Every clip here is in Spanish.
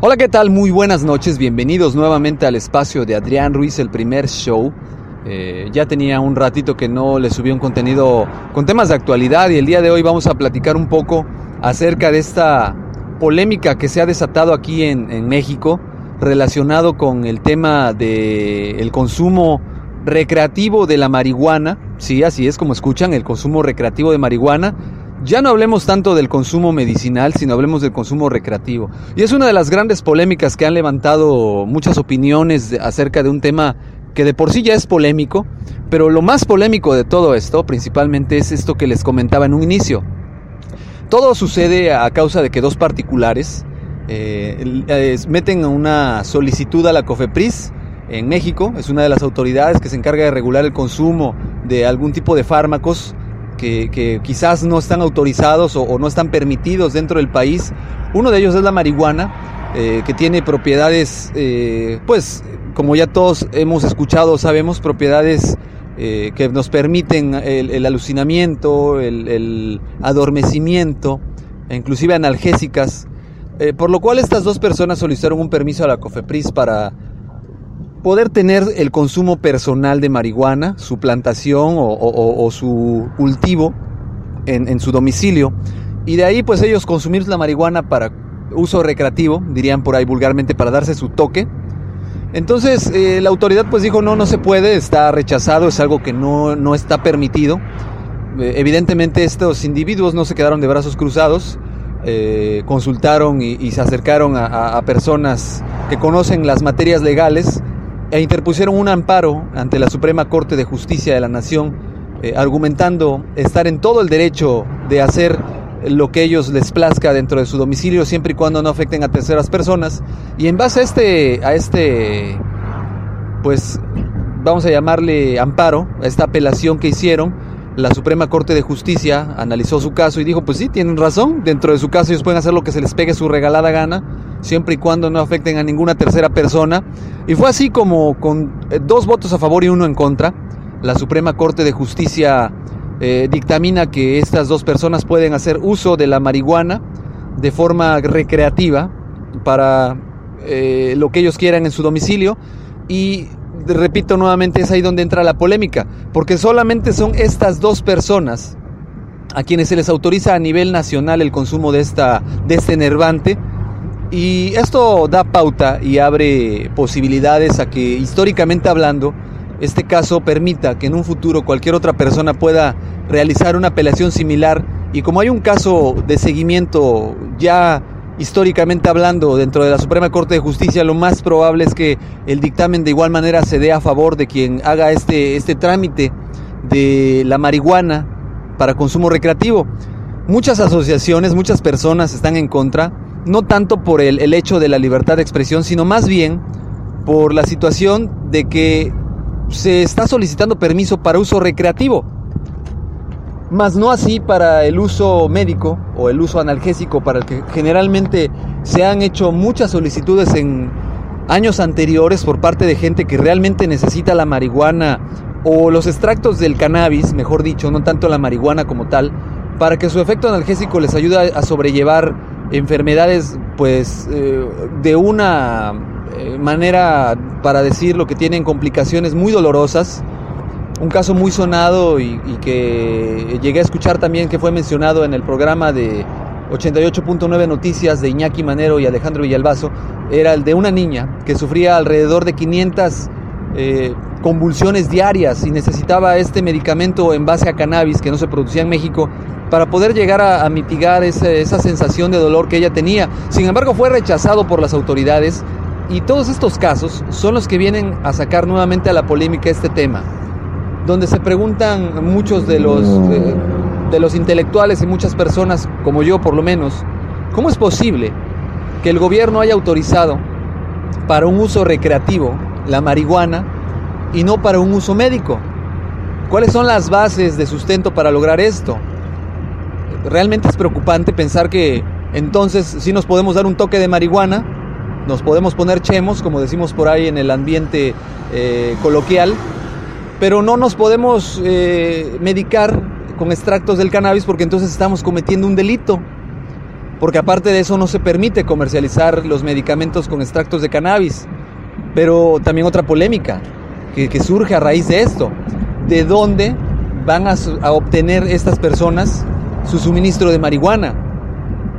Hola, ¿qué tal? Muy buenas noches. Bienvenidos nuevamente al espacio de Adrián Ruiz, el primer show. Eh, ya tenía un ratito que no le subí un contenido con temas de actualidad y el día de hoy vamos a platicar un poco acerca de esta polémica que se ha desatado aquí en, México relacionado con el tema del el consumo recreativo de la marihuana. Sí, así es como escuchan, el consumo recreativo de marihuana ya no hablemos tanto del consumo medicinal, sino hablemos del consumo recreativo. Y es una de las grandes polémicas que han levantado muchas opiniones acerca de un tema que de por sí ya es polémico, pero lo más polémico de todo esto principalmente es esto que les comentaba en un inicio. Todo sucede a causa de que dos particulares eh, meten una solicitud a la COFEPRIS en México, es una de las autoridades que se encarga de regular el consumo de algún tipo de fármacos que, quizás no están autorizados o, no están permitidos dentro del país. Uno de ellos es la marihuana, eh, que tiene propiedades, eh, pues como ya todos hemos escuchado, sabemos, propiedades eh, que nos permiten el, alucinamiento, el, adormecimiento, e inclusive analgésicas. por lo cual estas dos personas solicitaron un permiso a la COFEPRIS para poder tener el consumo personal de marihuana, su plantación o, su cultivo en, su domicilio. Y de ahí pues ellos consumir la marihuana para uso recreativo, dirían por ahí vulgarmente, para darse su toque. Entonces eh, la autoridad pues dijo no, no se puede, está rechazado, es algo que no, no está permitido. Eh, evidentemente estos individuos no se quedaron de brazos cruzados, eh, consultaron y, se acercaron a, personas que conocen las materias legales e interpusieron un amparo ante la Suprema Corte de Justicia de la Nación, eh, argumentando estar en todo el derecho de hacer lo que ellos les plazca dentro de su domicilio, siempre y cuando no afecten a terceras personas. Y en base a este, a este, pues, vamos a llamarle amparo, a esta apelación que hicieron, la Suprema Corte de Justicia analizó su caso y dijo, pues sí, tienen razón, dentro de su caso ellos pueden hacer lo que se les pegue su regalada gana, siempre y cuando no afecten a ninguna tercera persona. Y fue así como con eh, dos votos a favor y uno en contra, la Suprema Corte de Justicia eh, dictamina que estas dos personas pueden hacer uso de la marihuana de forma recreativa para eh, lo que ellos quieran en su domicilio y repito nuevamente, es ahí donde entra la polémica, porque solamente son estas dos personas a quienes se les autoriza a nivel nacional el consumo de, esta, de este enervante. Y esto da pauta y abre posibilidades a que históricamente hablando, este caso permita que en un futuro cualquier otra persona pueda realizar una apelación similar. Y como hay un caso de seguimiento ya históricamente hablando, dentro de la Suprema Corte de Justicia, lo más probable es que el dictamen de igual manera se dé a favor de quien haga este, este trámite de la marihuana para consumo recreativo. Muchas asociaciones, muchas personas están en contra, no tanto por el, el hecho de la libertad de expresión, sino más bien por la situación de que se está solicitando permiso para uso recreativo más no así para el uso médico o el uso analgésico para el que generalmente se han hecho muchas solicitudes en años anteriores por parte de gente que realmente necesita la marihuana o los extractos del cannabis, mejor dicho, no tanto la marihuana como tal, para que su efecto analgésico les ayude a sobrellevar enfermedades pues eh, de una eh, manera para decir lo que tienen complicaciones muy dolorosas un caso muy sonado y, que llegué a escuchar también que fue mencionado en el programa de 88.9 Noticias de Iñaki Manero y Alejandro Villalbazo era el de una niña que sufría alrededor de 500 eh, convulsiones diarias y necesitaba este medicamento en base a cannabis que no se producía en México para poder llegar a, mitigar esa sensación de dolor que ella tenía. Sin embargo, fue rechazado por las autoridades y todos estos casos son los que vienen a sacar nuevamente a la polémica este tema, donde se preguntan muchos de los de los intelectuales y muchas personas, como yo por lo menos, ¿cómo es posible que el gobierno haya autorizado para un uso recreativo la marihuana y no para un uso médico? ¿Cuáles son las bases de sustento para lograr esto? Realmente es preocupante pensar que entonces si nos podemos dar un toque de marihuana, nos podemos poner chemos, como decimos por ahí en el ambiente eh, coloquial, pero no nos podemos eh, medicar con extractos del cannabis porque entonces estamos cometiendo un delito. Porque aparte de eso no se permite comercializar los medicamentos con extractos de cannabis. Pero también otra polémica que, surge a raíz de esto. ¿De dónde van a, obtener estas personas su suministro de marihuana?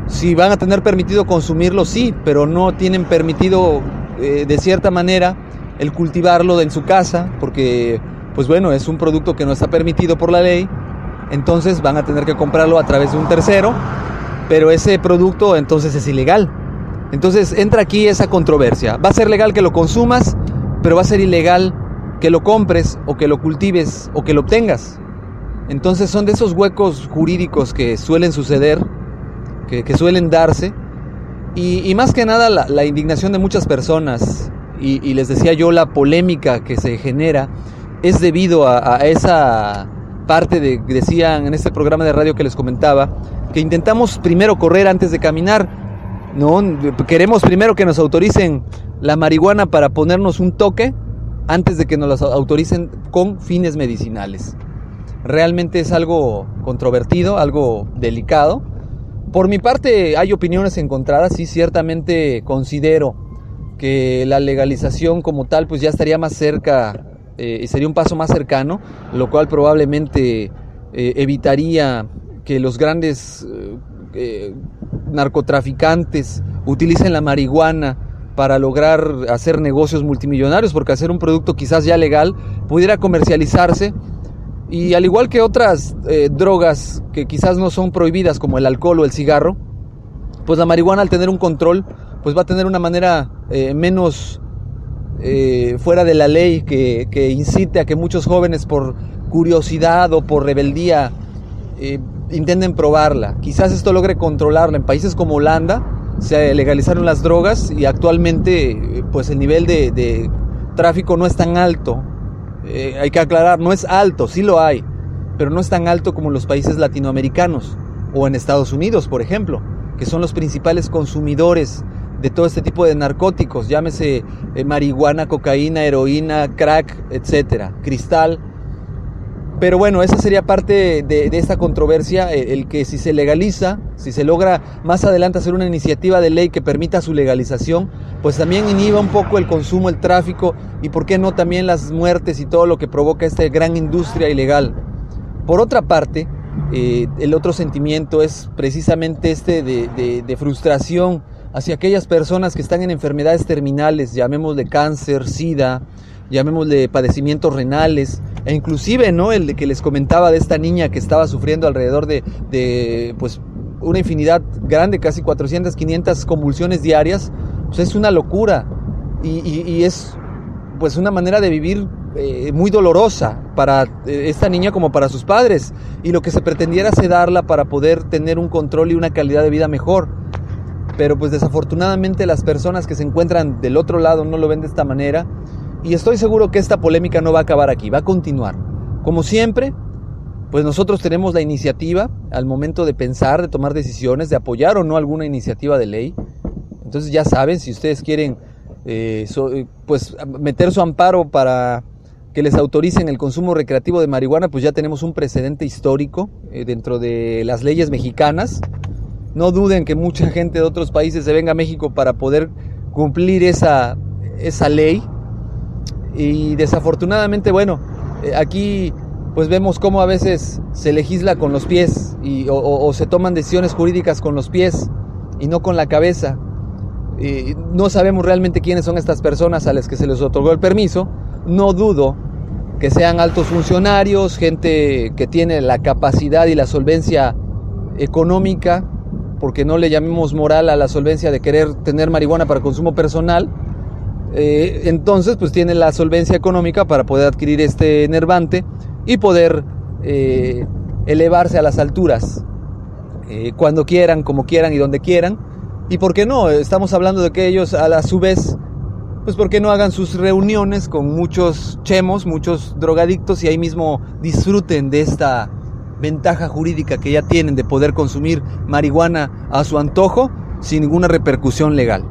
Si van a tener permitido consumirlo, sí, pero no tienen permitido eh, de cierta manera el cultivarlo en su casa, porque pues bueno, es un producto que no está permitido por la ley entonces van a tener que comprarlo a través de un tercero, pero ese producto entonces es ilegal. Entonces entra aquí esa controversia. Va a ser legal que lo consumas, pero va a ser ilegal que lo compres o que lo cultives o que lo obtengas. Entonces son de esos huecos jurídicos que suelen suceder, que, suelen darse, y, más que nada la, indignación de muchas personas, y, les decía yo, la polémica que se genera, es debido a esa parte de, decían en este programa de radio que les comentaba, que intentamos primero correr antes de caminar, ¿no? Queremos primero que nos autoricen la marihuana para ponernos un toque antes de que nos la autoricen con fines medicinales. Realmente es algo controvertido, algo delicado. Por mi parte hay opiniones encontradas y ciertamente considero que la legalización como tal pues ya estaría más cerca eh, sería un paso más cercano, lo cual probablemente eh, evitaría que los grandes eh, narcotraficantes utilicen la marihuana para lograr hacer negocios multimillonarios, porque hacer un producto quizás ya legal pudiera comercializarse. Y al igual que otras drogas que quizás no son prohibidas como el alcohol o el cigarro, pues la marihuana al tener un control, pues va a tener una manera menos eh, fuera de la ley que, incite a que muchos jóvenes por curiosidad o por rebeldía eh, intenten probarla. Quizás esto logre controlarla. En países como Holanda se legalizaron las drogas y actualmente eh, pues el nivel de, tráfico no es tan alto. hay que aclarar, no es alto, sí lo hay, pero no es tan alto como en los países latinoamericanos o en Estados Unidos, por ejemplo, que son los principales consumidores de todo este tipo de narcóticos, llámese eh, marihuana, cocaína, heroína, crack, etcétera, cristal. Pero bueno, esa sería parte de, esta controversia, el, el, que si se legaliza, si se logra más adelante hacer una iniciativa de ley que permita su legalización, pues también inhiba un poco el consumo, el tráfico y por qué no también las muertes y todo lo que provoca esta gran industria ilegal. Por otra parte, eh, el otro sentimiento es precisamente este de, de frustración hacia aquellas personas que están en enfermedades terminales, llamémosle cáncer, sida, llamémosle padecimientos renales, e inclusive, ¿no? El de que les comentaba de esta niña que estaba sufriendo alrededor de, pues, una infinidad grande, casi 400, 500 convulsiones diarias, pues es una locura. Y, es, pues, una manera de vivir eh, muy dolorosa para eh, esta niña como para sus padres. Y lo que se pretendiera sedarla para poder tener un control y una calidad de vida mejor pero pues desafortunadamente las personas que se encuentran del otro lado no lo ven de esta manera y estoy seguro que esta polémica no va a acabar aquí, va a continuar. Como siempre, pues nosotros tenemos la iniciativa al momento de pensar, de tomar decisiones, de apoyar o no alguna iniciativa de ley. Entonces ya saben, si ustedes quieren eh, eh, pues meter su amparo para que les autoricen el consumo recreativo de marihuana, pues ya tenemos un precedente histórico eh, dentro de las leyes mexicanas. No duden que mucha gente de otros países se venga a México para poder cumplir esa, esa ley. Y desafortunadamente, bueno, eh, aquí pues vemos cómo a veces se legisla con los pies y, o, se toman decisiones jurídicas con los pies y no con la cabeza. Y no sabemos realmente quiénes son estas personas a las que se les otorgó el permiso. No dudo que sean altos funcionarios, gente que tiene la capacidad y la solvencia económica, porque no le llamemos moral a la solvencia de querer tener marihuana para consumo personal, eh, entonces pues tiene la solvencia económica para poder adquirir este nervante y poder eh, elevarse a las alturas eh, cuando quieran, como quieran y donde quieran. Y por qué no, estamos hablando de que ellos a, su vez, pues por qué no hagan sus reuniones con muchos chemos, muchos drogadictos y ahí mismo disfruten de esta ventaja jurídica que ya tienen de poder consumir marihuana a su antojo sin ninguna repercusión legal.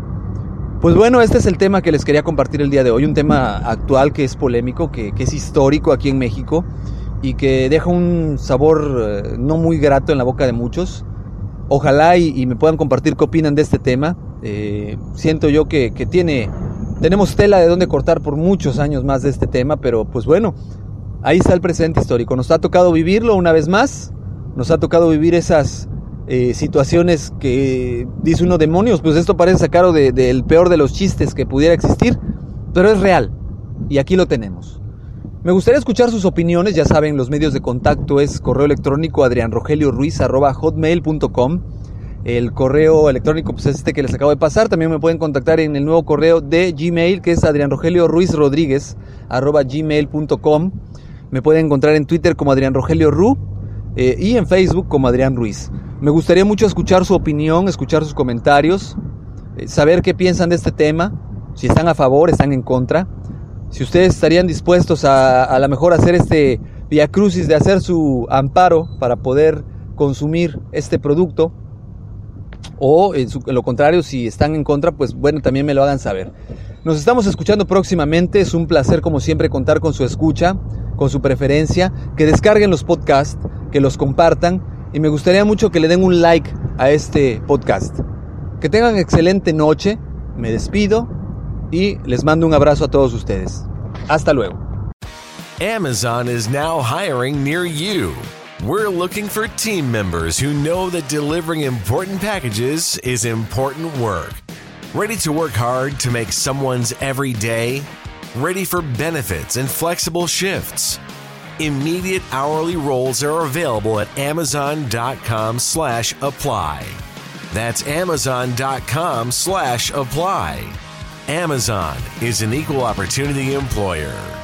Pues bueno, este es el tema que les quería compartir el día de hoy, un tema actual que es polémico, que, es histórico aquí en México y que deja un sabor eh, no muy grato en la boca de muchos. Ojalá y, me puedan compartir qué opinan de este tema. Eh, siento yo que, que, tiene, tenemos tela de dónde cortar por muchos años más de este tema, pero pues bueno, ahí está el presente histórico. Nos ha tocado vivirlo una vez más, nos ha tocado vivir esas eh, situaciones que dice uno demonios, pues esto parece sacado del peor de los chistes que pudiera existir, pero es real y aquí lo tenemos. Me gustaría escuchar sus opiniones, ya saben, los medios de contacto es correo electrónico adrianrogelioruiz.com. El correo electrónico pues, es este que les acabo de pasar. También me pueden contactar en el nuevo correo de Gmail, que es gmail.com Me pueden encontrar en Twitter como Adrián eh, y en Facebook como Adrián Ruiz. Me gustaría mucho escuchar su opinión, escuchar sus comentarios, eh, saber qué piensan de este tema, si están a favor, están en contra, si ustedes estarían dispuestos a a mejor hacer este via crucis de hacer su amparo para poder consumir este producto o en, lo contrario si están en contra pues bueno también me lo hagan saber nos estamos escuchando próximamente es un placer como siempre contar con su escucha con su preferencia que descarguen los podcasts que los compartan y me gustaría mucho que le den un like a este podcast. Que tengan excelente noche, me despido y les mando un abrazo a todos ustedes. Hasta luego. Amazon is now hiring near you. We're looking for team members who know that delivering important packages is important work. Ready to work hard to make someone's every day? Ready for benefits and flexible shifts? Immediate hourly roles are available at amazon.com slash apply. That's amazon.com slash apply. Amazon is an equal opportunity employer.